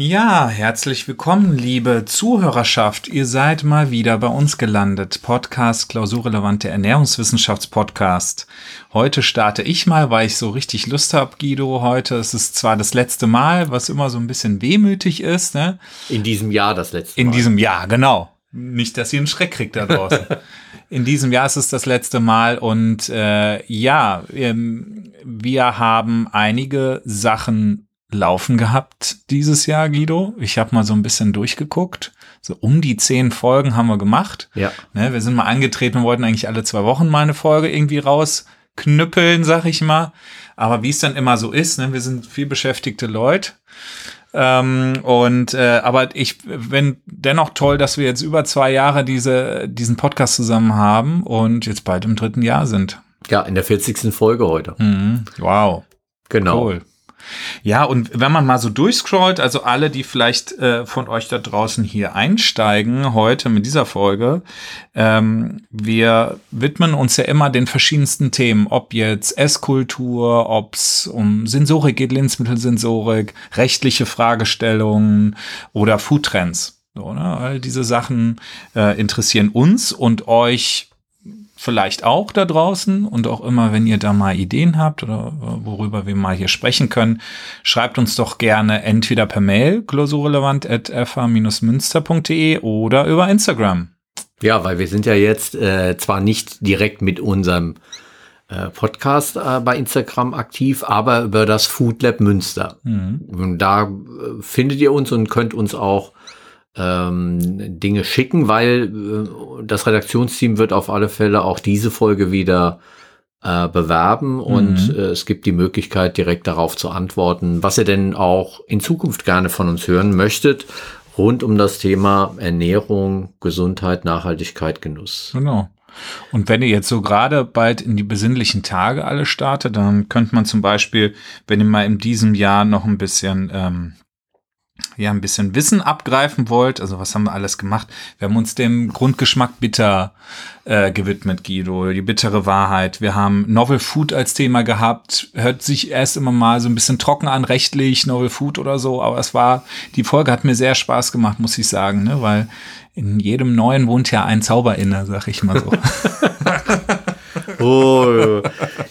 Ja, herzlich willkommen, liebe Zuhörerschaft. Ihr seid mal wieder bei uns gelandet. Podcast Klausurrelevante Ernährungswissenschaftspodcast. Heute starte ich mal, weil ich so richtig Lust habe, Guido. Heute es ist zwar das letzte Mal, was immer so ein bisschen wehmütig ist. Ne? In diesem Jahr das letzte Mal. In diesem Jahr, genau. Nicht, dass ihr einen Schreck kriegt da draußen. In diesem Jahr ist es das letzte Mal und äh, ja, ähm, wir haben einige Sachen laufen gehabt dieses Jahr, Guido. Ich habe mal so ein bisschen durchgeguckt. So um die zehn Folgen haben wir gemacht. Ja. Ne, wir sind mal angetreten und wollten eigentlich alle zwei Wochen mal eine Folge irgendwie rausknüppeln, sag ich mal. Aber wie es dann immer so ist, ne, wir sind viel beschäftigte Leute. Ähm, und äh, aber ich bin dennoch toll, dass wir jetzt über zwei Jahre diese, diesen Podcast zusammen haben und jetzt bald im dritten Jahr sind. Ja, in der 40. Folge heute. Mhm. Wow. Genau. Cool. Ja, und wenn man mal so durchscrollt, also alle, die vielleicht äh, von euch da draußen hier einsteigen, heute mit dieser Folge, ähm, wir widmen uns ja immer den verschiedensten Themen, ob jetzt Esskultur, ob es um Sensorik geht, Lebensmittelsensorik, rechtliche Fragestellungen oder Foodtrends. So, ne? All diese Sachen äh, interessieren uns und euch vielleicht auch da draußen und auch immer, wenn ihr da mal Ideen habt oder worüber wir mal hier sprechen können, schreibt uns doch gerne entweder per Mail klausurrelevant.fa-münster.de oder über Instagram. Ja, weil wir sind ja jetzt äh, zwar nicht direkt mit unserem äh, Podcast äh, bei Instagram aktiv, aber über das Food Lab Münster. Mhm. Da äh, findet ihr uns und könnt uns auch ähm, Dinge schicken, weil äh, das Redaktionsteam wird auf alle Fälle auch diese Folge wieder äh, bewerben und mhm. äh, es gibt die Möglichkeit, direkt darauf zu antworten, was ihr denn auch in Zukunft gerne von uns hören möchtet, rund um das Thema Ernährung, Gesundheit, Nachhaltigkeit, Genuss. Genau. Und wenn ihr jetzt so gerade bald in die besinnlichen Tage alle startet, dann könnte man zum Beispiel, wenn ihr mal in diesem Jahr noch ein bisschen ähm, ja ein bisschen Wissen abgreifen wollt, also was haben wir alles gemacht? Wir haben uns dem Grundgeschmack bitter äh, gewidmet, Guido, die bittere Wahrheit. Wir haben Novel Food als Thema gehabt. Hört sich erst immer mal so ein bisschen trocken an, rechtlich, Novel Food oder so, aber es war, die Folge hat mir sehr Spaß gemacht, muss ich sagen, ne? weil in jedem Neuen wohnt ja ein Zauber inne, sag ich mal so. Oh,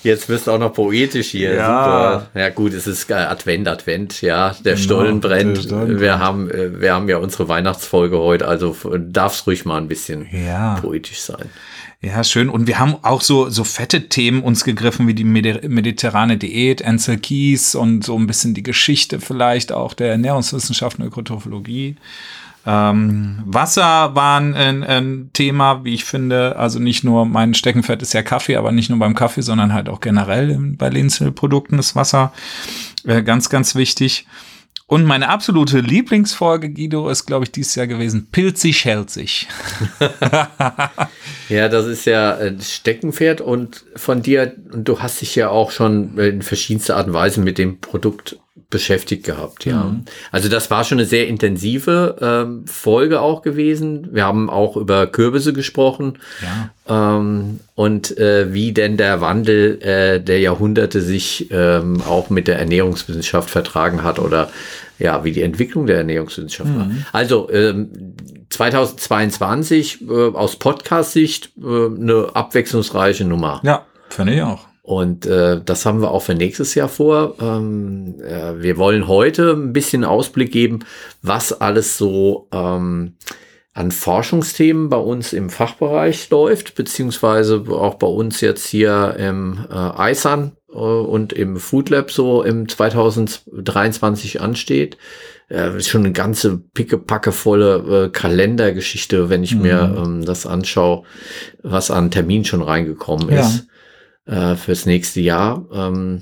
jetzt wirst du auch noch poetisch hier. Ja. Super. Ja, gut, es ist Advent, Advent, ja. Der genau, Stollen brennt. Stollen wir, haben, äh, wir haben ja unsere Weihnachtsfolge heute, also darf es ruhig mal ein bisschen ja. poetisch sein. Ja, schön. Und wir haben auch so, so fette Themen uns gegriffen, wie die mediterrane Diät, Ansel Keys und so ein bisschen die Geschichte vielleicht auch der Ernährungswissenschaften und Ökotrophologie. Ähm, Wasser war ein, ein, Thema, wie ich finde. Also nicht nur mein Steckenpferd ist ja Kaffee, aber nicht nur beim Kaffee, sondern halt auch generell bei Lebensmittelprodukten ist Wasser äh, ganz, ganz wichtig. Und meine absolute Lieblingsfolge, Guido, ist, glaube ich, dieses Jahr gewesen, Pilzig hält sich. ja, das ist ja ein Steckenpferd und von dir, und du hast dich ja auch schon in verschiedenster Art und Weise mit dem Produkt beschäftigt gehabt, ja. Mhm. Also das war schon eine sehr intensive ähm, Folge auch gewesen. Wir haben auch über Kürbisse gesprochen ja. ähm, und äh, wie denn der Wandel äh, der Jahrhunderte sich ähm, auch mit der Ernährungswissenschaft vertragen hat oder ja, wie die Entwicklung der Ernährungswissenschaft mhm. war. Also ähm, 2022 äh, aus Podcast-Sicht äh, eine abwechslungsreiche Nummer. Ja, finde ich auch. Und äh, das haben wir auch für nächstes Jahr vor. Ähm, äh, wir wollen heute ein bisschen Ausblick geben, was alles so ähm, an Forschungsthemen bei uns im Fachbereich läuft, beziehungsweise auch bei uns jetzt hier im äh, ISAN äh, und im Food Lab so im 2023 ansteht. Äh, ist schon eine ganze pickepackevolle äh, Kalendergeschichte, wenn ich mhm. mir ähm, das anschaue, was an Termin schon reingekommen ja. ist äh, fürs nächste Jahr. Ähm,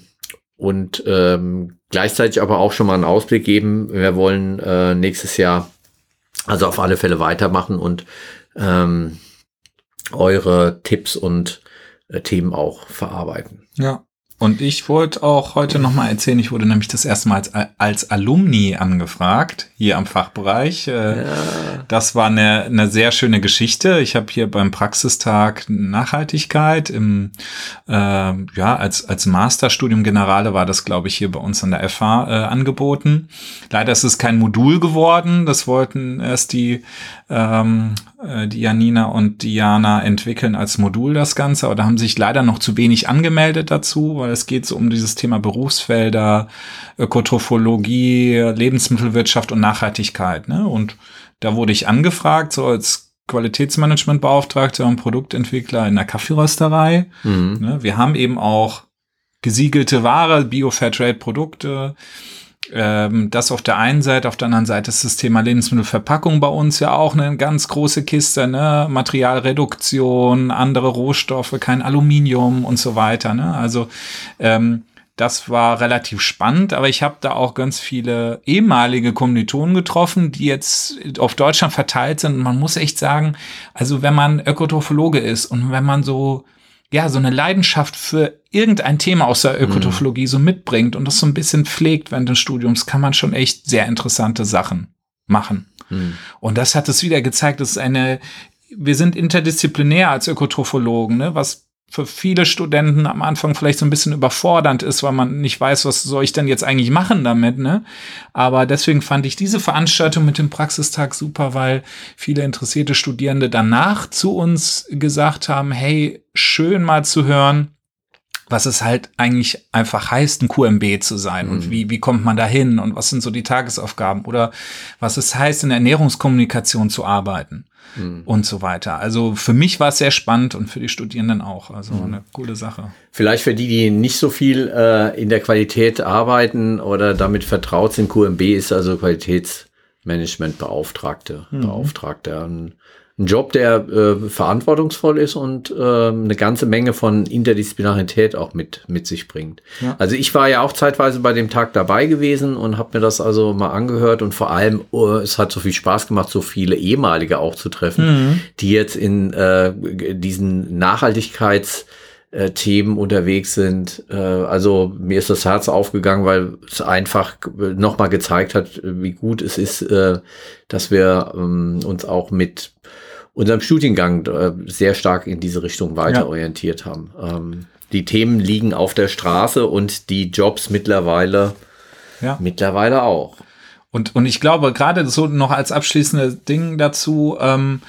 und ähm, gleichzeitig aber auch schon mal einen Ausblick geben. Wir wollen äh, nächstes Jahr also auf alle Fälle weitermachen und ähm, eure Tipps und äh, Themen auch verarbeiten. Ja. Und ich wollte auch heute nochmal erzählen, ich wurde nämlich das erste Mal als, als Alumni angefragt, hier am Fachbereich. Äh, ja. Das war eine, eine sehr schöne Geschichte. Ich habe hier beim Praxistag Nachhaltigkeit im, äh, ja, als, als Masterstudium Generale war das, glaube ich, hier bei uns an der FH äh, angeboten. Leider ist es kein Modul geworden. Das wollten erst die, ähm, äh, die Janina und Diana entwickeln als Modul das Ganze, aber da haben sich leider noch zu wenig angemeldet dazu, weil es geht so um dieses Thema Berufsfelder, Ökotrophologie, Lebensmittelwirtschaft und Nachhaltigkeit. Ne? Und da wurde ich angefragt, so als Qualitätsmanagementbeauftragter und Produktentwickler in der Kaffeerösterei. Mhm. Ne? Wir haben eben auch gesiegelte Ware, Bio-Fairtrade-Produkte, ähm, das auf der einen Seite, auf der anderen Seite ist das Thema Lebensmittelverpackung bei uns ja auch eine ganz große Kiste, ne? Materialreduktion, andere Rohstoffe, kein Aluminium und so weiter. Ne? Also ähm, das war relativ spannend, aber ich habe da auch ganz viele ehemalige Kommilitonen getroffen, die jetzt auf Deutschland verteilt sind. Und man muss echt sagen, also wenn man Ökotrophologe ist und wenn man so ja, so eine Leidenschaft für irgendein Thema aus der Ökotrophologie mhm. so mitbringt und das so ein bisschen pflegt während des Studiums, kann man schon echt sehr interessante Sachen machen. Mhm. Und das hat es wieder gezeigt, dass eine, wir sind interdisziplinär als Ökotrophologen, ne, was für viele Studenten am Anfang vielleicht so ein bisschen überfordernd ist, weil man nicht weiß, was soll ich denn jetzt eigentlich machen damit, ne? Aber deswegen fand ich diese Veranstaltung mit dem Praxistag super, weil viele interessierte Studierende danach zu uns gesagt haben, hey, schön mal zu hören, was es halt eigentlich einfach heißt, ein QMB zu sein mhm. und wie, wie kommt man da hin und was sind so die Tagesaufgaben oder was es heißt, in der Ernährungskommunikation zu arbeiten mhm. und so weiter. Also für mich war es sehr spannend und für die Studierenden auch. Also mhm. eine coole Sache. Vielleicht für die, die nicht so viel äh, in der Qualität arbeiten oder damit vertraut sind, QMB ist also Qualitätsmanagementbeauftragte, mhm. Beauftragter. Ein, Job, der äh, verantwortungsvoll ist und äh, eine ganze Menge von Interdisziplinarität auch mit, mit sich bringt. Ja. Also ich war ja auch zeitweise bei dem Tag dabei gewesen und habe mir das also mal angehört und vor allem, oh, es hat so viel Spaß gemacht, so viele ehemalige auch zu treffen, mhm. die jetzt in äh, diesen Nachhaltigkeits- Themen unterwegs sind. Äh, also mir ist das Herz aufgegangen, weil es einfach nochmal gezeigt hat, wie gut es ist, äh, dass wir ähm, uns auch mit unserem Studiengang äh, sehr stark in diese Richtung weiter ja. orientiert haben. Ähm, die Themen liegen auf der Straße und die Jobs mittlerweile, ja. mittlerweile auch. Und, und ich glaube, gerade so noch als abschließendes Ding dazu, ähm,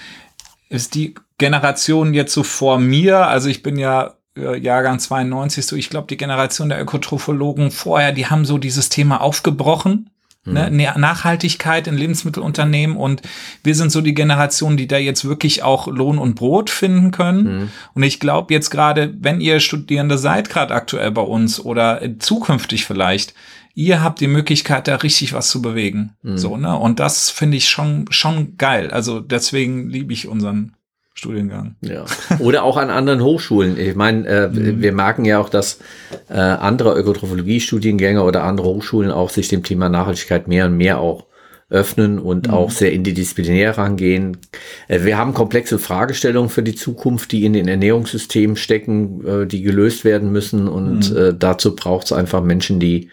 ist die Generation jetzt so vor mir, also ich bin ja äh, Jahrgang 92, so ich glaube, die Generation der Ökotrophologen vorher, die haben so dieses Thema aufgebrochen Ne, mhm. Nachhaltigkeit in Lebensmittelunternehmen und wir sind so die Generation, die da jetzt wirklich auch Lohn und Brot finden können. Mhm. Und ich glaube jetzt gerade, wenn ihr Studierende seid, gerade aktuell bei uns oder zukünftig vielleicht, ihr habt die Möglichkeit, da richtig was zu bewegen. Mhm. So, ne? Und das finde ich schon, schon geil. Also deswegen liebe ich unseren Studiengang. Ja. Oder auch an anderen Hochschulen. Ich meine, äh, mhm. wir merken ja auch, dass äh, andere Ökotrophologie-Studiengänge oder andere Hochschulen auch sich dem Thema Nachhaltigkeit mehr und mehr auch öffnen und mhm. auch sehr interdisziplinär rangehen. Äh, wir haben komplexe Fragestellungen für die Zukunft, die in den Ernährungssystemen stecken, äh, die gelöst werden müssen. Und mhm. äh, dazu braucht es einfach Menschen, die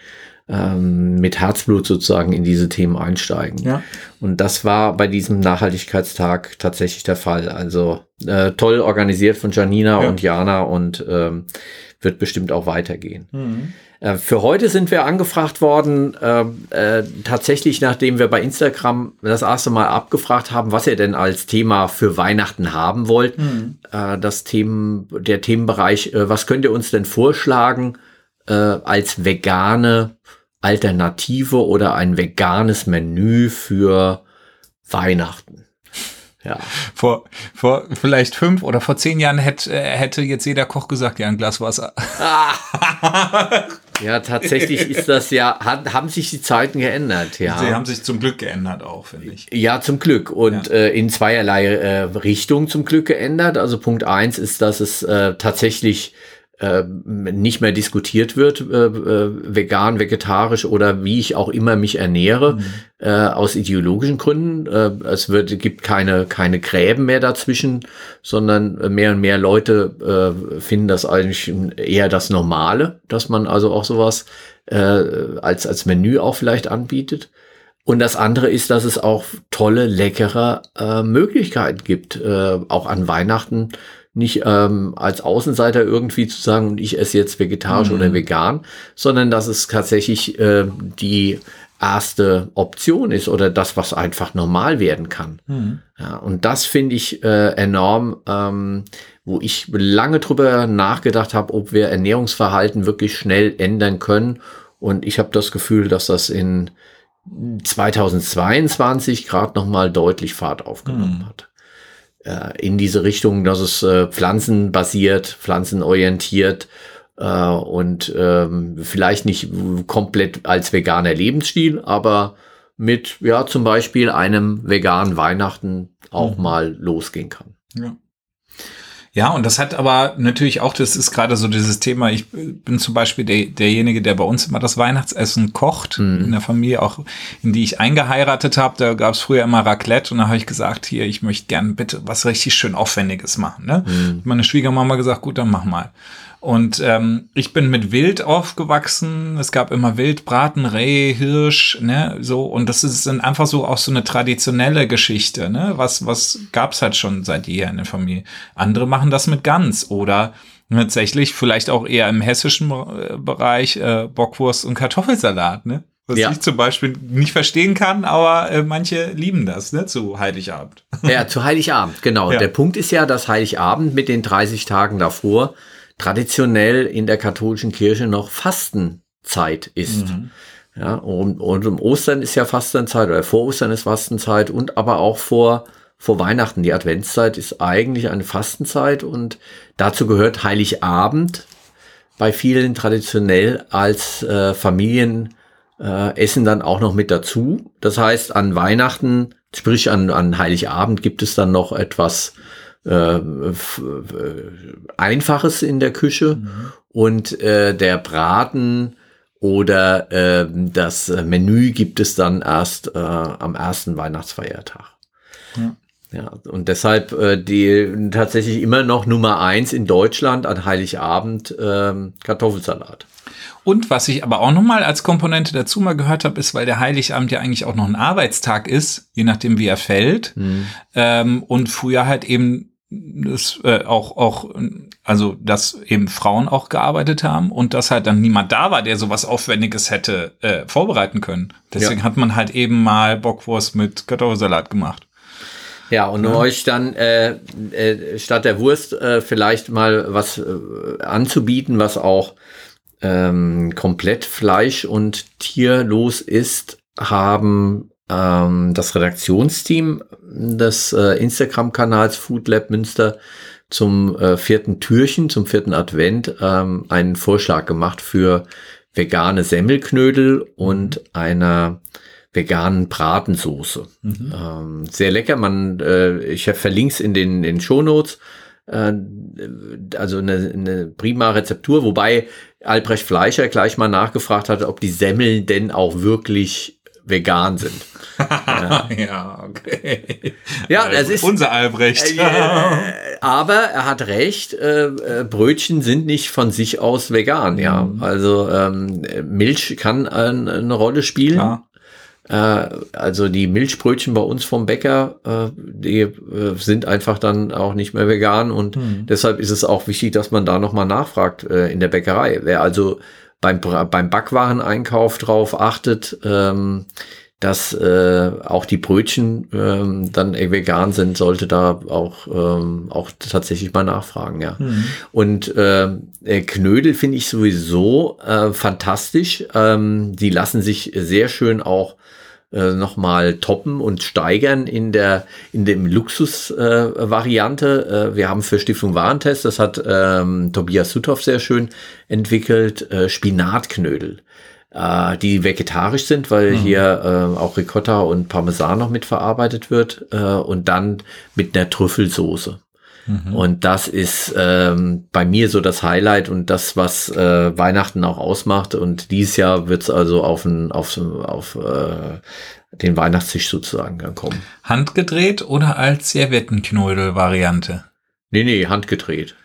ähm, mit Herzblut sozusagen in diese Themen einsteigen. Ja. Und das war bei diesem Nachhaltigkeitstag tatsächlich der Fall. Also äh, toll organisiert von Janina ja. und Jana und ähm, wird bestimmt auch weitergehen. Mhm. Äh, für heute sind wir angefragt worden, äh, äh, tatsächlich nachdem wir bei Instagram das erste Mal abgefragt haben, was ihr denn als Thema für Weihnachten haben wollt. Mhm. Äh, das Themen, der Themenbereich, äh, was könnt ihr uns denn vorschlagen äh, als vegane Alternative oder ein veganes Menü für Weihnachten. Ja. Vor, vor vielleicht fünf oder vor zehn Jahren hätte, äh, hätte jetzt jeder Koch gesagt, ja, ein Glas Wasser. Ah. ja, tatsächlich ist das ja, hat, haben sich die Zeiten geändert, ja. Sie haben sich zum Glück geändert auch, finde ich. Ja, zum Glück. Und ja. äh, in zweierlei äh, Richtung zum Glück geändert. Also Punkt eins ist, dass es äh, tatsächlich äh, nicht mehr diskutiert wird, äh, äh, vegan, vegetarisch oder wie ich auch immer mich ernähre, mhm. äh, aus ideologischen Gründen. Äh, es wird, gibt keine, keine Gräben mehr dazwischen, sondern mehr und mehr Leute äh, finden das eigentlich eher das Normale, dass man also auch sowas als, als Menü auch vielleicht anbietet. Und das andere ist, dass es auch tolle, leckere Möglichkeiten gibt, auch an Weihnachten nicht ähm, als Außenseiter irgendwie zu sagen, und ich esse jetzt vegetarisch mhm. oder vegan, sondern dass es tatsächlich äh, die erste Option ist oder das, was einfach normal werden kann. Mhm. Ja, und das finde ich äh, enorm, ähm, wo ich lange drüber nachgedacht habe, ob wir Ernährungsverhalten wirklich schnell ändern können. Und ich habe das Gefühl, dass das in 2022 gerade noch mal deutlich Fahrt aufgenommen mhm. hat in diese Richtung, dass es äh, pflanzenbasiert, pflanzenorientiert äh, und ähm, vielleicht nicht komplett als veganer Lebensstil, aber mit ja zum Beispiel einem veganen Weihnachten auch mhm. mal losgehen kann. Ja. Ja, und das hat aber natürlich auch, das ist gerade so dieses Thema, ich bin zum Beispiel der, derjenige, der bei uns immer das Weihnachtsessen kocht, mhm. in der Familie auch, in die ich eingeheiratet habe, da gab es früher immer Raclette und da habe ich gesagt, hier, ich möchte gern bitte was richtig schön Aufwendiges machen. Ne? Mhm. Meine Schwiegermama gesagt, gut, dann mach mal. Und ähm, ich bin mit Wild aufgewachsen. Es gab immer Wild, Braten, Reh, Hirsch, ne, so. Und das ist dann einfach so auch so eine traditionelle Geschichte, ne? Was, was gab's halt schon seit jeher in der Familie. Andere machen das mit Gans oder tatsächlich vielleicht auch eher im hessischen äh, Bereich äh, Bockwurst und Kartoffelsalat, ne? Was ja. ich zum Beispiel nicht verstehen kann, aber äh, manche lieben das, ne, zu Heiligabend. Ja, zu Heiligabend, genau. Ja. Der Punkt ist ja, dass Heiligabend mit den 30 Tagen davor traditionell in der katholischen Kirche noch Fastenzeit ist. Mhm. Ja, und, und um Ostern ist ja Fastenzeit oder vor Ostern ist Fastenzeit und aber auch vor, vor Weihnachten. Die Adventszeit ist eigentlich eine Fastenzeit und dazu gehört Heiligabend bei vielen traditionell als äh, Familienessen äh, dann auch noch mit dazu. Das heißt, an Weihnachten, sprich an, an Heiligabend gibt es dann noch etwas äh, Einfaches in der Küche mhm. und äh, der Braten oder äh, das Menü gibt es dann erst äh, am ersten Weihnachtsfeiertag. Ja. Ja, und deshalb äh, die tatsächlich immer noch Nummer eins in Deutschland an Heiligabend ähm, Kartoffelsalat. Und was ich aber auch nochmal als Komponente dazu mal gehört habe, ist, weil der Heiligabend ja eigentlich auch noch ein Arbeitstag ist, je nachdem wie er fällt. Mhm. Ähm, und früher halt eben das äh, auch auch also dass eben Frauen auch gearbeitet haben und dass halt dann niemand da war, der sowas Aufwendiges hätte äh, vorbereiten können. Deswegen ja. hat man halt eben mal Bockwurst mit Kartoffelsalat gemacht. Ja, und um euch dann äh, äh, statt der Wurst äh, vielleicht mal was äh, anzubieten, was auch ähm, komplett Fleisch und tierlos ist, haben ähm, das Redaktionsteam des äh, Instagram-Kanals Food Lab Münster zum äh, vierten Türchen, zum vierten Advent, ähm, einen Vorschlag gemacht für vegane Semmelknödel und einer veganen Bratensoße. Mhm. Ähm, sehr lecker. Man, äh, ich verlinke es in den, in den Shownotes. Äh, also eine, eine prima Rezeptur, wobei Albrecht Fleischer gleich mal nachgefragt hat, ob die Semmeln denn auch wirklich vegan sind. ja. ja, okay. Ja, das ist unser Albrecht. Äh, aber er hat recht, äh, äh, Brötchen sind nicht von sich aus vegan, ja. Mhm. Also ähm, Milch kann eine Rolle spielen. Klar. Äh, also die Milchbrötchen bei uns vom Bäcker, äh, die äh, sind einfach dann auch nicht mehr vegan und mhm. deshalb ist es auch wichtig, dass man da nochmal nachfragt äh, in der Bäckerei. Wer also beim, beim Backwareneinkauf drauf achtet, ähm, dass äh, auch die Brötchen ähm, dann vegan sind, sollte da auch, ähm, auch tatsächlich mal nachfragen, ja. Mhm. Und äh, Knödel finde ich sowieso äh, fantastisch. Ähm, die lassen sich sehr schön auch äh, nochmal toppen und steigern in der in dem Luxus-Variante. Äh, äh, wir haben für Stiftung Warentest, das hat ähm, Tobias Suthoff sehr schön entwickelt, äh, Spinatknödel äh, die vegetarisch sind, weil mhm. hier äh, auch Ricotta und Parmesan noch mitverarbeitet wird äh, und dann mit einer Trüffelsoße. Mhm. Und das ist ähm, bei mir so das Highlight und das, was äh, Weihnachten auch ausmacht. Und dieses Jahr wird es also auf, ein, auf, auf äh, den Weihnachtstisch sozusagen kommen. Handgedreht oder als Serviettenknödel-Variante? Nee, nee, handgedreht.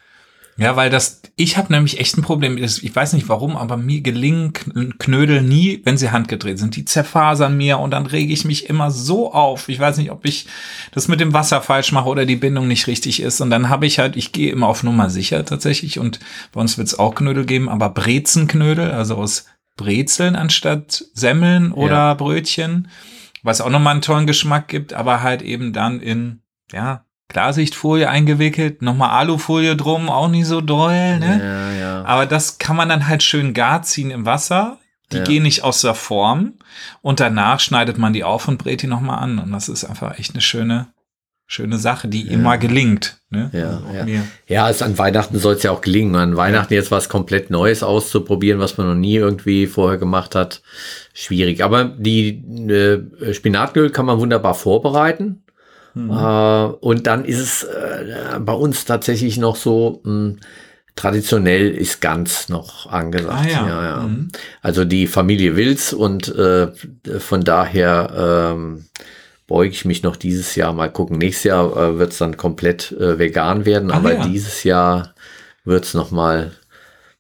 Ja, weil das, ich habe nämlich echt ein Problem. Ich weiß nicht warum, aber mir gelingen Knödel nie, wenn sie handgedreht sind. Die zerfasern mir und dann rege ich mich immer so auf. Ich weiß nicht, ob ich das mit dem Wasser falsch mache oder die Bindung nicht richtig ist. Und dann habe ich halt, ich gehe immer auf Nummer sicher tatsächlich. Und bei uns wird es auch Knödel geben, aber Brezenknödel, also aus Brezeln anstatt Semmeln oder ja. Brötchen, was auch nochmal einen tollen Geschmack gibt, aber halt eben dann in, ja, Klarsichtfolie eingewickelt, nochmal Alufolie drum, auch nicht so doll, ne? Ja, ja. Aber das kann man dann halt schön gar ziehen im Wasser. Die ja. gehen nicht aus der Form. Und danach schneidet man die auf und brät die nochmal an. Und das ist einfach echt eine schöne, schöne Sache, die ja. immer gelingt. Ne? Ja, ja. ja, also an Weihnachten soll es ja auch gelingen. An Weihnachten jetzt was komplett Neues auszuprobieren, was man noch nie irgendwie vorher gemacht hat, schwierig. Aber die äh, Spinatöl kann man wunderbar vorbereiten. Mhm. Äh, und dann ist es äh, bei uns tatsächlich noch so, mh, hm, traditionell ist ganz noch angesagt. Ah, ja. Ja, ja. Mhm. Also die Familie Wills und äh, von daher ähm, beuge ich mich noch dieses Jahr mal gucken. Nächstes Jahr äh, wird es dann komplett äh, vegan werden, Ach, aber dieses Jahr wird es noch mal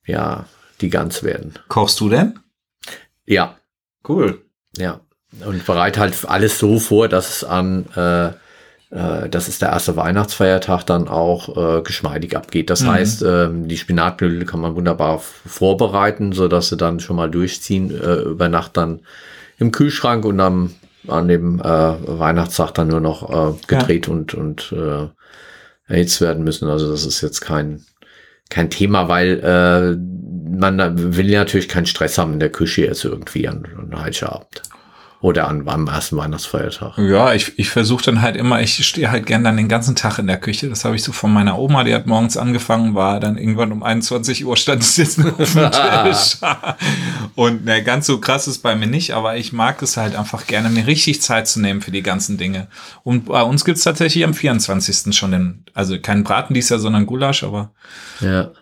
ja die Gans werden. Kochst du denn? Ja. Cool. Ja. Und bereite halt alles so vor, dass es an äh, äh, das ist der erste Weihnachtsfeiertag dann auch äh, geschmeidig abgeht. Das mhm. heißt, äh, die Spinatknödel kann man wunderbar vorbereiten, so dass sie dann schon mal durchziehen, äh, über Nacht dann im Kühlschrank und dann an dem äh, Weihnachtstag dann nur noch äh, gedreht ja. und, und äh, erhitzt werden müssen. Also das ist jetzt kein, kein Thema, weil äh, man will ja natürlich keinen Stress haben in der Küche jetzt irgendwie an, an Heiligabend. Oder an, am ersten Weihnachtsfeiertag. Ja, ich, ich versuche dann halt immer, ich stehe halt gern dann den ganzen Tag in der Küche. Das habe ich so von meiner Oma, die hat morgens angefangen, war dann irgendwann um 21 Uhr stand es jetzt nur auf dem Tisch. Und ne, ganz so krass ist bei mir nicht, aber ich mag es halt einfach gerne, mir richtig Zeit zu nehmen für die ganzen Dinge. Und bei uns gibt's tatsächlich am 24. schon den, also kein Braten dies Jahr, sondern Gulasch, aber. Ja.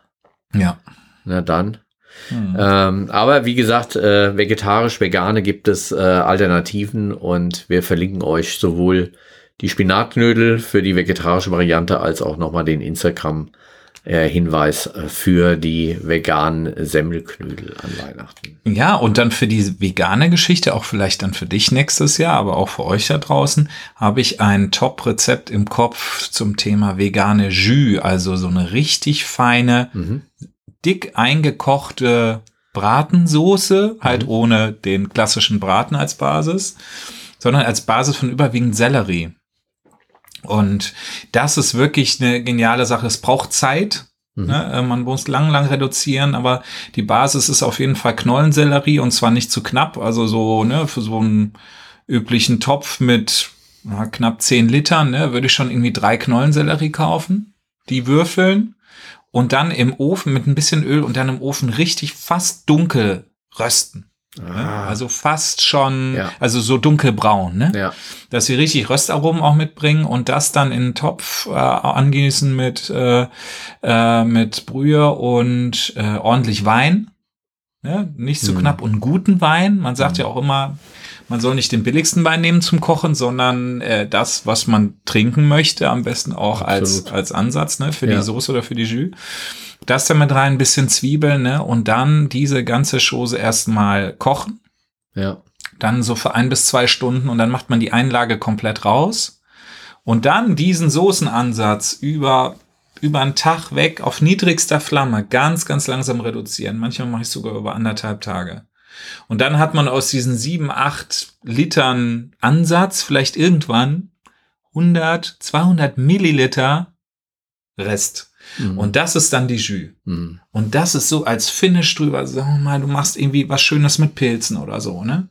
Ja. Na dann. Hm. Ähm, aber wie gesagt, äh, vegetarisch, vegane gibt es äh, Alternativen und wir verlinken euch sowohl die Spinatknödel für die vegetarische Variante als auch nochmal den Instagram äh, Hinweis äh, für die veganen Semmelknödel an Weihnachten. Ja, und dann für die vegane Geschichte, auch vielleicht dann für dich nächstes Jahr, aber auch für euch da draußen, habe ich ein Top-Rezept im Kopf zum Thema vegane Jus, also so eine richtig feine, mhm dick eingekochte Bratensoße, halt mhm. ohne den klassischen Braten als Basis, sondern als Basis von überwiegend Sellerie. Und das ist wirklich eine geniale Sache. Es braucht Zeit. Mhm. Ne? Äh, man muss lang, lang reduzieren, aber die Basis ist auf jeden Fall Knollensellerie und zwar nicht zu knapp. Also so, ne, für so einen üblichen Topf mit ja, knapp 10 Litern, ne, würde ich schon irgendwie drei Knollensellerie kaufen. Die würfeln und dann im Ofen mit ein bisschen Öl und dann im Ofen richtig fast dunkel rösten. Ah. Also fast schon, ja. also so dunkelbraun, ne? Ja. Dass sie richtig Röstaromen auch mitbringen und das dann in den Topf äh, angießen mit, äh, äh, mit Brühe und äh, ordentlich Wein. Ne? Nicht so mhm. knapp und guten Wein. Man sagt mhm. ja auch immer, man soll nicht den billigsten Wein nehmen zum Kochen, sondern äh, das, was man trinken möchte, am besten auch als, als Ansatz, ne, für ja. die Soße oder für die Jus. Das dann mit rein, ein bisschen Zwiebeln, ne, und dann diese ganze Chose erstmal kochen. Ja. Dann so für ein bis zwei Stunden und dann macht man die Einlage komplett raus. Und dann diesen Soßenansatz über über einen Tag weg auf niedrigster Flamme ganz, ganz langsam reduzieren. Manchmal mache ich sogar über anderthalb Tage. Und dann hat man aus diesen sieben, acht Litern Ansatz vielleicht irgendwann 100, 200 Milliliter Rest. Mhm. Und das ist dann die Jus. Mhm. Und das ist so als Finish drüber. Sagen wir mal, du machst irgendwie was Schönes mit Pilzen oder so, ne?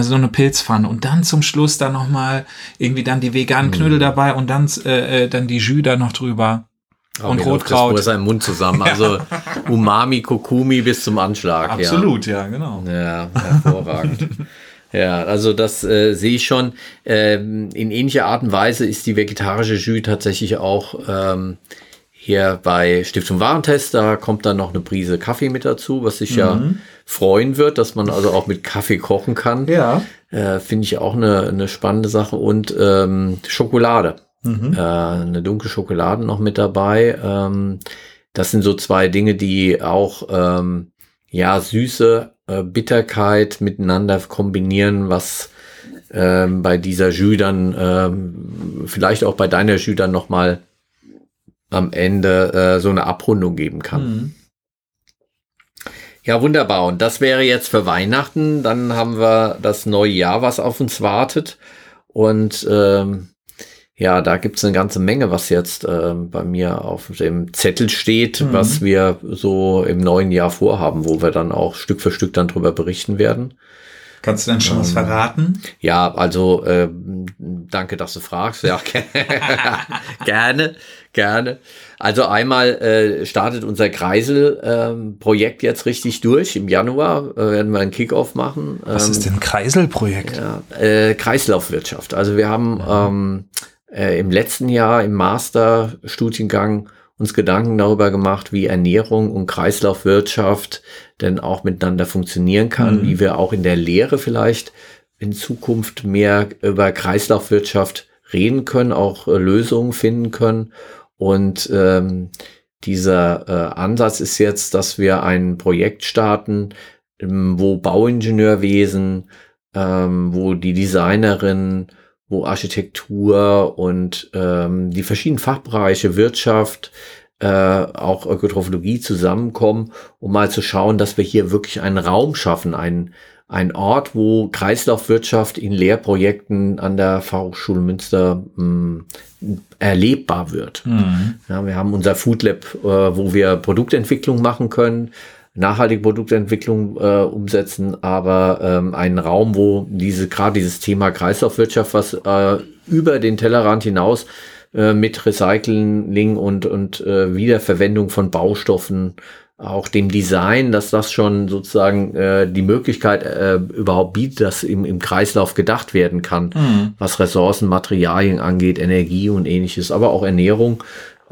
so eine Pilzpfanne und dann zum Schluss dann noch mal irgendwie dann die veganen Knödel mhm. dabei und dann äh, äh, dann die Jus da noch drüber Oh, und Rotkraut. Das im Mund zusammen. Also Umami, Kokumi bis zum Anschlag. Absolut, ja, ja genau. Ja, hervorragend. Ja, also das äh, sehe ich schon. Ähm, in ähnlicher Art und Weise ist die vegetarische Jus tatsächlich auch ähm, hier bei Stiftung Warentest. Da kommt dann noch eine Prise Kaffee mit dazu, was sich mhm. ja freuen wird, dass man also auch mit Kaffee kochen kann. Ja. Äh, Finde ich auch eine, eine spannende Sache. Und ähm, Schokolade. Mhm. Äh, eine dunkle Schokolade noch mit dabei. Ähm, das sind so zwei Dinge, die auch ähm, ja süße äh, Bitterkeit miteinander kombinieren, was ähm, bei dieser Jus dann, ähm, vielleicht auch bei deiner Jus dann nochmal am Ende äh, so eine Abrundung geben kann. Mhm. Ja, wunderbar. Und das wäre jetzt für Weihnachten. Dann haben wir das neue Jahr, was auf uns wartet. Und ähm, ja, da gibt's eine ganze Menge, was jetzt äh, bei mir auf dem Zettel steht, mhm. was wir so im neuen Jahr vorhaben, wo wir dann auch Stück für Stück dann drüber berichten werden. Kannst du denn schon ähm, was verraten? Ja, also äh, danke, dass du fragst. Ja, gerne, gerne. Also einmal äh, startet unser Kreisel-Projekt ähm, jetzt richtig durch. Im Januar äh, werden wir einen Kickoff machen. Was ist ähm, denn Kreisel-Projekt? Ja, äh, Kreislaufwirtschaft. Also wir haben ähm, äh, im letzten Jahr im Masterstudiengang uns Gedanken darüber gemacht, wie Ernährung und Kreislaufwirtschaft denn auch miteinander funktionieren kann, mhm. wie wir auch in der Lehre vielleicht in Zukunft mehr über Kreislaufwirtschaft reden können, auch äh, Lösungen finden können. Und ähm, dieser äh, Ansatz ist jetzt, dass wir ein Projekt starten, ähm, wo Bauingenieurwesen, ähm, wo die Designerin wo Architektur und ähm, die verschiedenen Fachbereiche Wirtschaft, äh, auch Ökotrophologie zusammenkommen, um mal zu schauen, dass wir hier wirklich einen Raum schaffen, einen, ein Ort, wo Kreislaufwirtschaft in Lehrprojekten an der Fachhochschule Münster mh, hm, erlebbar wird. Mhm. Ja, wir haben unser Food Lab, äh, wo wir Produktentwicklung machen können, nachhaltige Produktentwicklung äh, umsetzen, aber ähm, einen Raum, wo diese gerade dieses Thema Kreislaufwirtschaft, was äh, über den Tellerrand hinaus äh, mit Recycling und und äh, Wiederverwendung von Baustoffen auch dem Design, dass das schon sozusagen äh, die Möglichkeit äh, überhaupt bietet, dass im, im Kreislauf gedacht werden kann, mhm. was Ressourcen, Materialien angeht, Energie und ähnliches, aber auch Ernährung.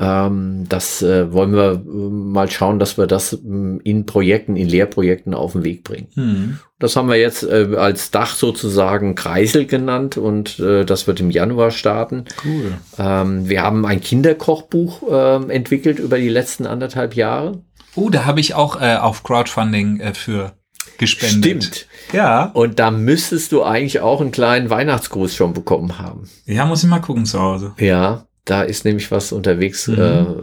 Ähm, das äh, wollen wir äh, mal schauen, dass wir das äh, in Projekten, in Lehrprojekten auf den Weg bringen. Mhm. Das haben wir jetzt äh, als Dach sozusagen Kreisel genannt und äh, das wird im Januar starten. Cool. Ähm, wir haben ein Kinderkochbuch ähm, entwickelt über die letzten anderthalb Jahre. Oh, da habe ich auch äh, auf Crowdfunding für gespendet. Stimmt. Ja. Und da müsstest du eigentlich auch einen kleinen Weihnachtsgruß schon bekommen haben. Ja, muss ich mal gucken zu Hause. Ja. Da ist nämlich was unterwegs mhm.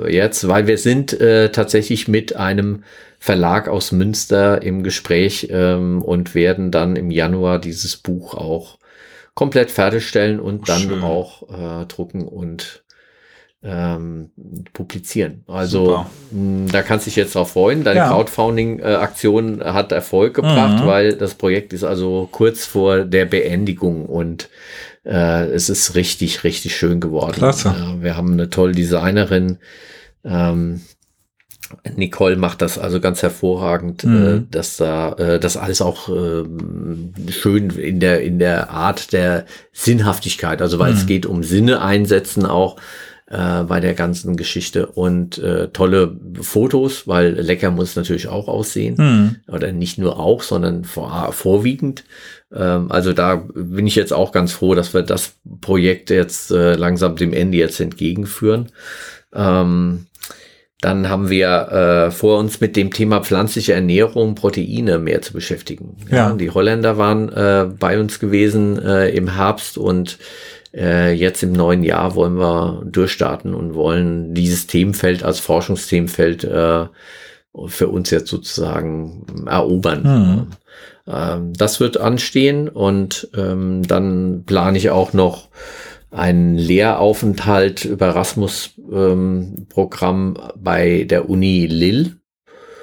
äh, jetzt, weil wir sind äh, tatsächlich mit einem Verlag aus Münster im Gespräch ähm, und werden dann im Januar dieses Buch auch komplett fertigstellen und dann Schön. auch äh, drucken und ähm, publizieren. Also mh, da kannst du dich jetzt drauf freuen. Deine ja. Crowdfunding-Aktion hat Erfolg gebracht, mhm. weil das Projekt ist also kurz vor der Beendigung und äh, es ist richtig, richtig schön geworden. Klasse. Äh, wir haben eine tolle Designerin. Ähm, Nicole macht das also ganz hervorragend, äh, mhm. dass da äh, das alles auch äh, schön in der in der Art der Sinnhaftigkeit, also weil mhm. es geht um Sinne einsetzen auch äh, bei der ganzen Geschichte und äh, tolle Fotos, weil lecker muss natürlich auch aussehen mhm. oder nicht nur auch, sondern vor, vorwiegend. Ähm, also da bin ich jetzt auch ganz froh, dass wir das Projekt jetzt äh, langsam dem Ende jetzt entgegenführen. Ähm, dann haben wir äh, vor uns mit dem Thema pflanzliche Ernährung, Proteine mehr zu beschäftigen. Ja. ja die Holländer waren äh, bei uns gewesen äh, im Herbst und äh, jetzt im neuen Jahr wollen wir durchstarten und wollen dieses Themenfeld als Forschungsthemenfeld äh, für uns jetzt sozusagen erobern. Mhm. Ähm, das wird anstehen und ähm, dann plane ich auch noch einen Lehraufenthalt über Erasmus-Programm ähm, bei der Uni Lille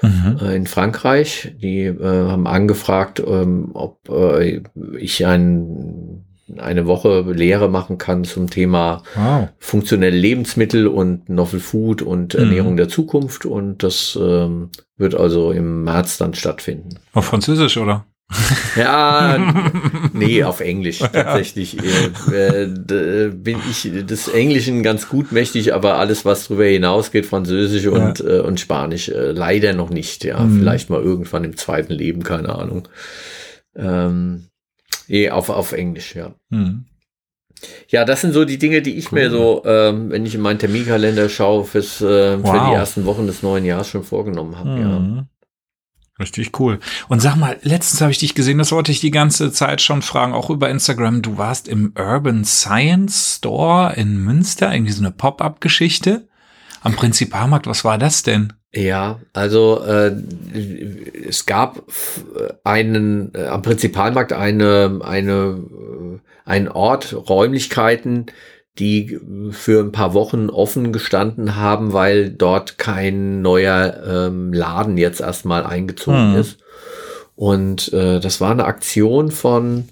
mhm. äh, in Frankreich. Die äh, haben angefragt, ähm, ob äh, ich ein, eine Woche Lehre machen kann zum Thema wow. funktionelle Lebensmittel und Novel Food und mhm. Ernährung der Zukunft. Und das ähm, wird also im März dann stattfinden. Auf Französisch, oder? Ja, nee, auf Englisch tatsächlich. Äh, äh, bin ich des Englischen ganz gut mächtig, aber alles, was darüber hinausgeht, Französisch ja. und, äh, und Spanisch, äh, leider noch nicht. Ja, mhm. vielleicht mal irgendwann im zweiten Leben, keine Ahnung. Ähm, nee, auf, auf Englisch, ja. Mhm. Ja, das sind so die Dinge, die ich cool. mir so, ähm, wenn ich in meinen Terminkalender schaue, fürs, äh, wow. für die ersten Wochen des neuen Jahres schon vorgenommen habe. Mhm. Ja. Richtig cool. Und sag mal, letztens habe ich dich gesehen, das wollte ich die ganze Zeit schon fragen, auch über Instagram. Du warst im Urban Science Store in Münster, irgendwie so eine Pop-up-Geschichte am Prinzipalmarkt. Was war das denn? Ja, also äh, es gab einen äh, am Prinzipalmarkt eine eine äh, einen Ort Räumlichkeiten, die für ein paar Wochen offen gestanden haben, weil dort kein neuer ähm, Laden jetzt erstmal eingezogen mhm. ist. Und äh, das war eine Aktion von,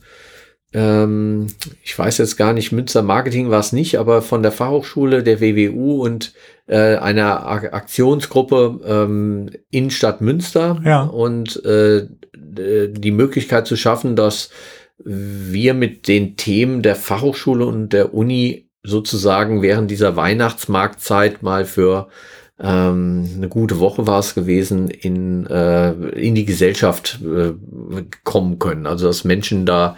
ähm, ich weiß jetzt gar nicht, Münster Marketing war es nicht, aber von der Fachhochschule, der WWU und äh, einer Aktionsgruppe ähm, in Stadt Münster. Ja. Und äh, die Möglichkeit zu schaffen, dass wir mit den Themen der Fachhochschule und der Uni sozusagen während dieser Weihnachtsmarktzeit mal für ähm, eine gute Woche war es gewesen, in, äh, in die Gesellschaft äh, kommen können. Also dass Menschen da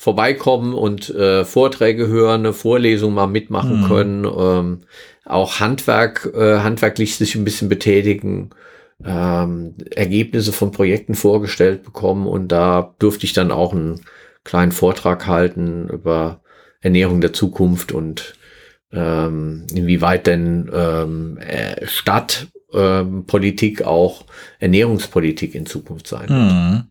vorbeikommen und äh, Vorträge hören, eine Vorlesung mal mitmachen mhm. können, ähm, auch Handwerk, äh, handwerklich sich ein bisschen betätigen, ähm, Ergebnisse von Projekten vorgestellt bekommen und da durfte ich dann auch einen kleinen Vortrag halten über Ernährung der Zukunft und ähm, inwieweit denn ähm, äh, Stadtpolitik ähm, auch Ernährungspolitik in Zukunft sein wird. Mhm.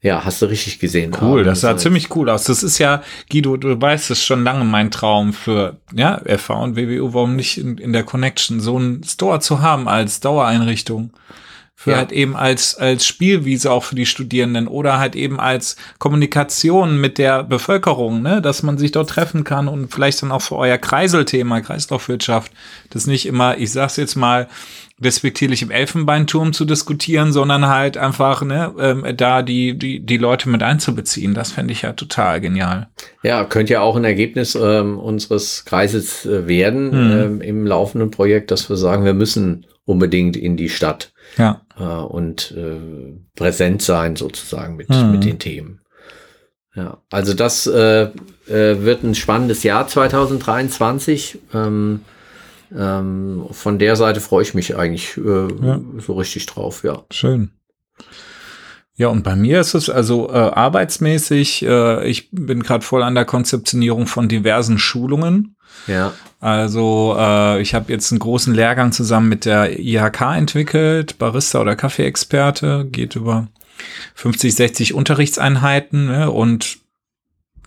Ja, hast du richtig gesehen. Cool, das sah ziemlich cool aus. Das ist ja, Guido, du weißt, es schon lange mein Traum für ja, FH und WWU, warum nicht in, in der Connection so einen Store zu haben als Dauereinrichtung für ja. halt eben als, als Spielwiese auch für die Studierenden oder halt eben als Kommunikation mit der Bevölkerung, ne, dass man sich dort treffen kann und vielleicht dann auch für euer Kreiselthema, Kreislaufwirtschaft, das nicht immer, ich sag's jetzt mal, respektierlich im Elfenbeinturm zu diskutieren, sondern halt einfach ne, ähm, da die, die, die Leute mit einzubeziehen. Das fände ich ja total genial. Ja, könnte ja auch ein Ergebnis ähm, unseres Kreises äh, werden hm. ähm, im laufenden Projekt, dass wir sagen, wir müssen unbedingt in die Stadt ja. äh, und äh, präsent sein sozusagen mit, mhm. mit den Themen. Ja, also das äh, äh, wird ein spannendes Jahr 2023. Ähm, ähm, von der Seite freue ich mich eigentlich äh, ja. so richtig drauf, ja. Schön. Ja, und bei mir ist es also äh, arbeitsmäßig, äh, ich bin gerade voll an der Konzeptionierung von diversen Schulungen. Ja. Also äh, ich habe jetzt einen großen Lehrgang zusammen mit der IHK entwickelt, Barista oder Kaffeeexperte, geht über 50, 60 Unterrichtseinheiten ne? und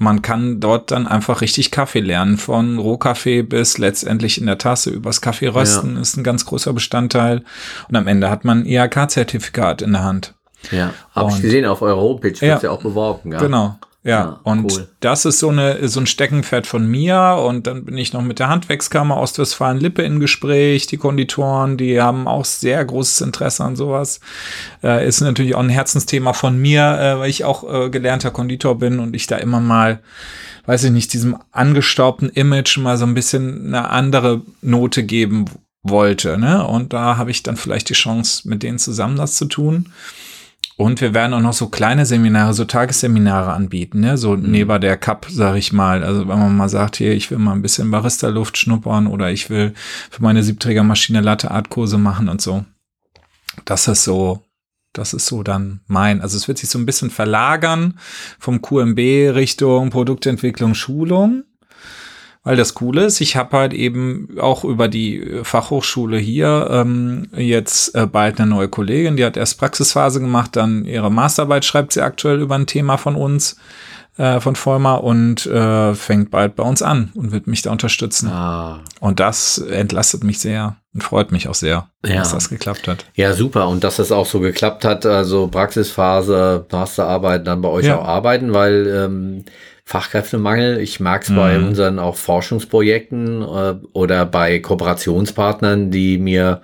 man kann dort dann einfach richtig Kaffee lernen, von Rohkaffee bis letztendlich in der Tasse übers Kaffee rösten ja. ist ein ganz großer Bestandteil und am Ende hat man ein IHK-Zertifikat in der Hand. Ja, habe ich gesehen auf eurer Homepage, wird ja, ja auch beworben. Ja. Genau, ja, ja und cool. das ist so, eine, so ein Steckenpferd von mir. Und dann bin ich noch mit der Handwerkskammer Ostwestfalen-Lippe in Gespräch. Die Konditoren, die haben auch sehr großes Interesse an sowas. Äh, ist natürlich auch ein Herzensthema von mir, äh, weil ich auch äh, gelernter Konditor bin und ich da immer mal, weiß ich nicht, diesem angestaubten Image mal so ein bisschen eine andere Note geben wollte. Ne? Und da habe ich dann vielleicht die Chance, mit denen zusammen das zu tun. Und wir werden auch noch so kleine Seminare, so Tagesseminare anbieten, ne? so mhm. neben der Cup, sag ich mal. Also wenn man mal sagt, hier, ich will mal ein bisschen Barista-Luft schnuppern oder ich will für meine Siebträgermaschine Latte-Art-Kurse machen und so. Das ist so, das ist so dann mein. Also es wird sich so ein bisschen verlagern vom QMB Richtung Produktentwicklung, Schulung. Weil das Coole ist, ich habe halt eben auch über die Fachhochschule hier ähm, jetzt äh, bald eine neue Kollegin, die hat erst Praxisphase gemacht, dann ihre Masterarbeit schreibt sie aktuell über ein Thema von uns, äh, von Vollmer und äh, fängt bald bei uns an und wird mich da unterstützen. Ah. Und das entlastet mich sehr und freut mich auch sehr, ja. dass das geklappt hat. Ja, super. Und dass das auch so geklappt hat, also Praxisphase, Masterarbeit, dann bei euch ja. auch arbeiten, weil ähm, Fachkräftemangel. Ich mag es mhm. bei unseren auch Forschungsprojekten äh, oder bei Kooperationspartnern, die mir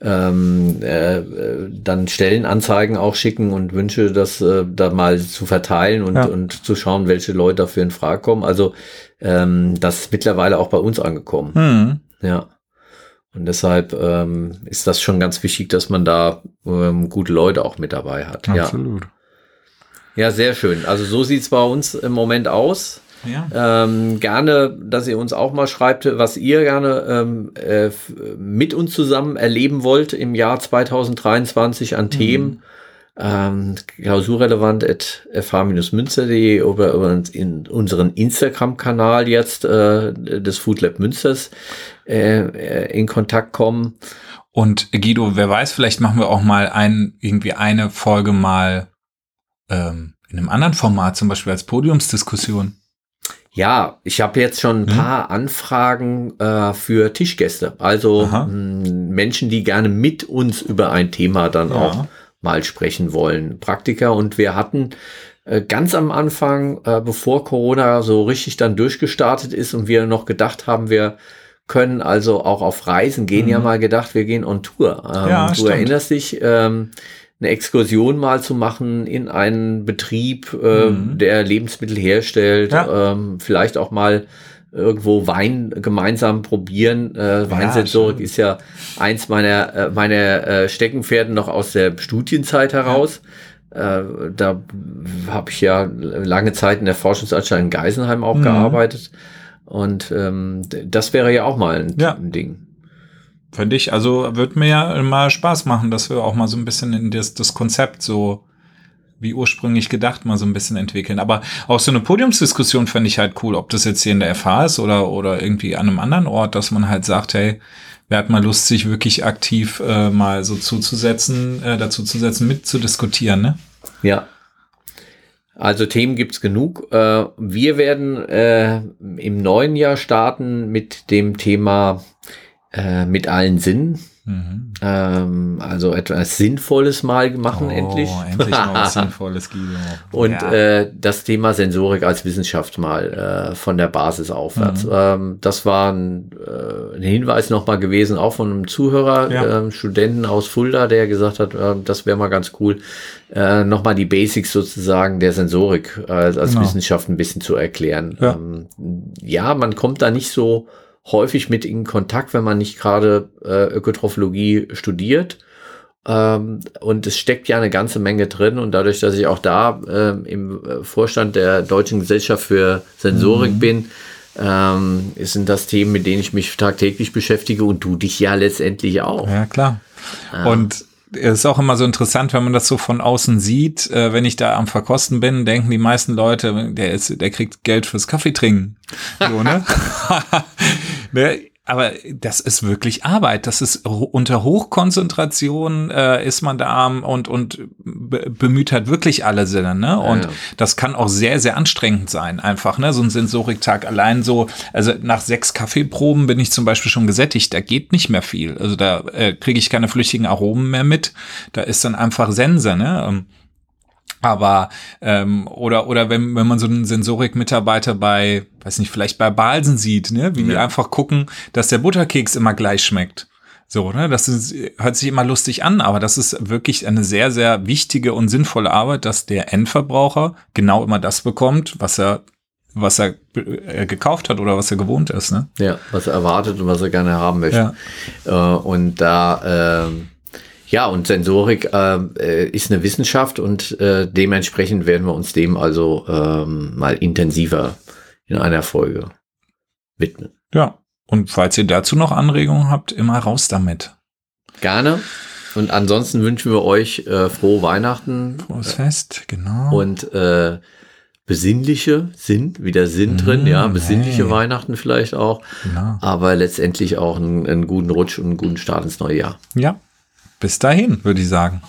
ähm, äh, dann Stellenanzeigen auch schicken und Wünsche, das äh, da mal zu verteilen und, ja. und zu schauen, welche Leute dafür in Frage kommen. Also ähm, das ist mittlerweile auch bei uns angekommen. Mhm. Ja. Und deshalb ähm, ist das schon ganz wichtig, dass man da ähm, gute Leute auch mit dabei hat. Absolut. Ja. Ja, sehr schön. Also so sieht's bei uns im Moment aus. Ja. Ähm, gerne, dass ihr uns auch mal schreibt, was ihr gerne ähm, äh, mit uns zusammen erleben wollt im Jahr 2023 an mhm. Themen. Ähm, klausurrelevant at fh-münster.de oder über in unseren Instagram-Kanal jetzt äh, des Food Lab Münsters äh, äh, in Kontakt kommen. Und Guido, wer weiß, vielleicht machen wir auch mal ein, irgendwie eine Folge mal ähm, in einem anderen Format, zum Beispiel als Podiumsdiskussion. Ja, ich habe jetzt schon ein hm? paar Anfragen äh, für Tischgäste. Also Menschen, die gerne mit uns über ein Thema dann ja. auch mal sprechen wollen. Praktiker. Und wir hatten äh, ganz am Anfang, äh, bevor Corona so richtig dann durchgestartet ist und wir noch gedacht haben, wir können also auch auf Reisen gehen, mhm. ja mal gedacht, wir gehen on Tour. Ähm, ja, du stimmt. erinnerst dich, ähm, eine Exkursion mal zu machen in einen Betrieb, äh, mhm. der Lebensmittel herstellt, ja. ähm, vielleicht auch mal irgendwo Wein gemeinsam probieren. Äh, Weinsensorik ja, ist ja eins meiner, äh, meiner äh, Steckenpferden noch aus der Studienzeit heraus. Ja. Äh, da habe ich ja lange Zeit in der Forschungsanstalt in Geisenheim auch mhm. gearbeitet. Und ähm, das wäre ja auch mal ein, ja. ein Ding. Finde ich, also wird mir ja immer Spaß machen, dass wir auch mal so ein bisschen in das, das Konzept so wie ursprünglich gedacht mal so ein bisschen entwickeln. Aber auch so eine Podiumsdiskussion fände ich halt cool, ob das jetzt hier in der FH ist oder, oder irgendwie an einem anderen Ort, dass man halt sagt, hey, wer hat mal Lust, sich wirklich aktiv äh, mal so zuzusetzen, äh, dazu zu setzen, mitzudiskutieren, ne? Ja. Also Themen gibt's genug. Äh, wir werden äh, im neuen Jahr starten mit dem Thema äh, mit allen Sinnen. Mhm. Ähm, also etwas Sinnvolles mal machen, oh, endlich. Endlich mal was Sinnvolles, Guido. Und ja. äh, das Thema Sensorik als Wissenschaft mal äh, von der Basis aufwärts. Mhm. Ähm, das war ein, äh, ein Hinweis nochmal gewesen, auch von einem Zuhörer, ja. ähm, Studenten aus Fulda, der gesagt hat, äh, das wäre mal ganz cool, äh, nochmal die Basics sozusagen der Sensorik äh, als genau. Wissenschaft ein bisschen zu erklären. Ja. Ähm, ja, man kommt da nicht so häufig mit in Kontakt, wenn man nicht gerade äh, Ökotrophologie studiert. Ähm, und es steckt ja eine ganze Menge drin. Und dadurch, dass ich auch da ähm, im äh, Vorstand der Deutschen Gesellschaft für Sensorik mhm. bin, ähm, sind das Themen, mit denen ich mich tagtäglich beschäftige und du dich ja letztendlich auch. Ja, klar. Ah. Und es ist auch immer so interessant, wenn man das so von außen sieht. Äh, wenn ich da am Verkosten bin, denken die meisten Leute, der ist, der kriegt Geld fürs Kaffee trinken. So, ne? ne? aber das ist wirklich Arbeit. Das ist unter Hochkonzentration äh, ist man da und und bemüht halt wirklich alle Sinne. Ne? Und ja, ja. das kann auch sehr sehr anstrengend sein. Einfach ne, so ein Sensoriktag allein so. Also nach sechs Kaffeeproben bin ich zum Beispiel schon gesättigt. Da geht nicht mehr viel. Also da äh, kriege ich keine flüchtigen Aromen mehr mit. Da ist dann einfach Sense. Ne? Aber ähm, oder oder wenn, wenn man so einen Sensorik-Mitarbeiter bei, weiß nicht, vielleicht bei Balsen sieht, ne, wie ja. die einfach gucken, dass der Butterkeks immer gleich schmeckt. So, ne, das ist, hört sich immer lustig an, aber das ist wirklich eine sehr, sehr wichtige und sinnvolle Arbeit, dass der Endverbraucher genau immer das bekommt, was er was er äh, gekauft hat oder was er gewohnt ist. Ne? Ja, was er erwartet und was er gerne haben möchte. Ja. Äh, und da äh, ja, und Sensorik äh, äh, ist eine Wissenschaft und äh, dementsprechend werden wir uns dem also ähm, mal intensiver in einer Folge widmen. Ja, und falls ihr dazu noch Anregungen habt, immer raus damit. Gerne. Und ansonsten wünschen wir euch äh, frohe Weihnachten. Frohes Fest, genau. Und äh, besinnliche Sinn, wieder Sinn mmh, drin, ja, besinnliche hey. Weihnachten vielleicht auch. Genau. Aber letztendlich auch einen, einen guten Rutsch und einen guten Start ins neue Jahr. Ja, bis dahin, würde ich sagen.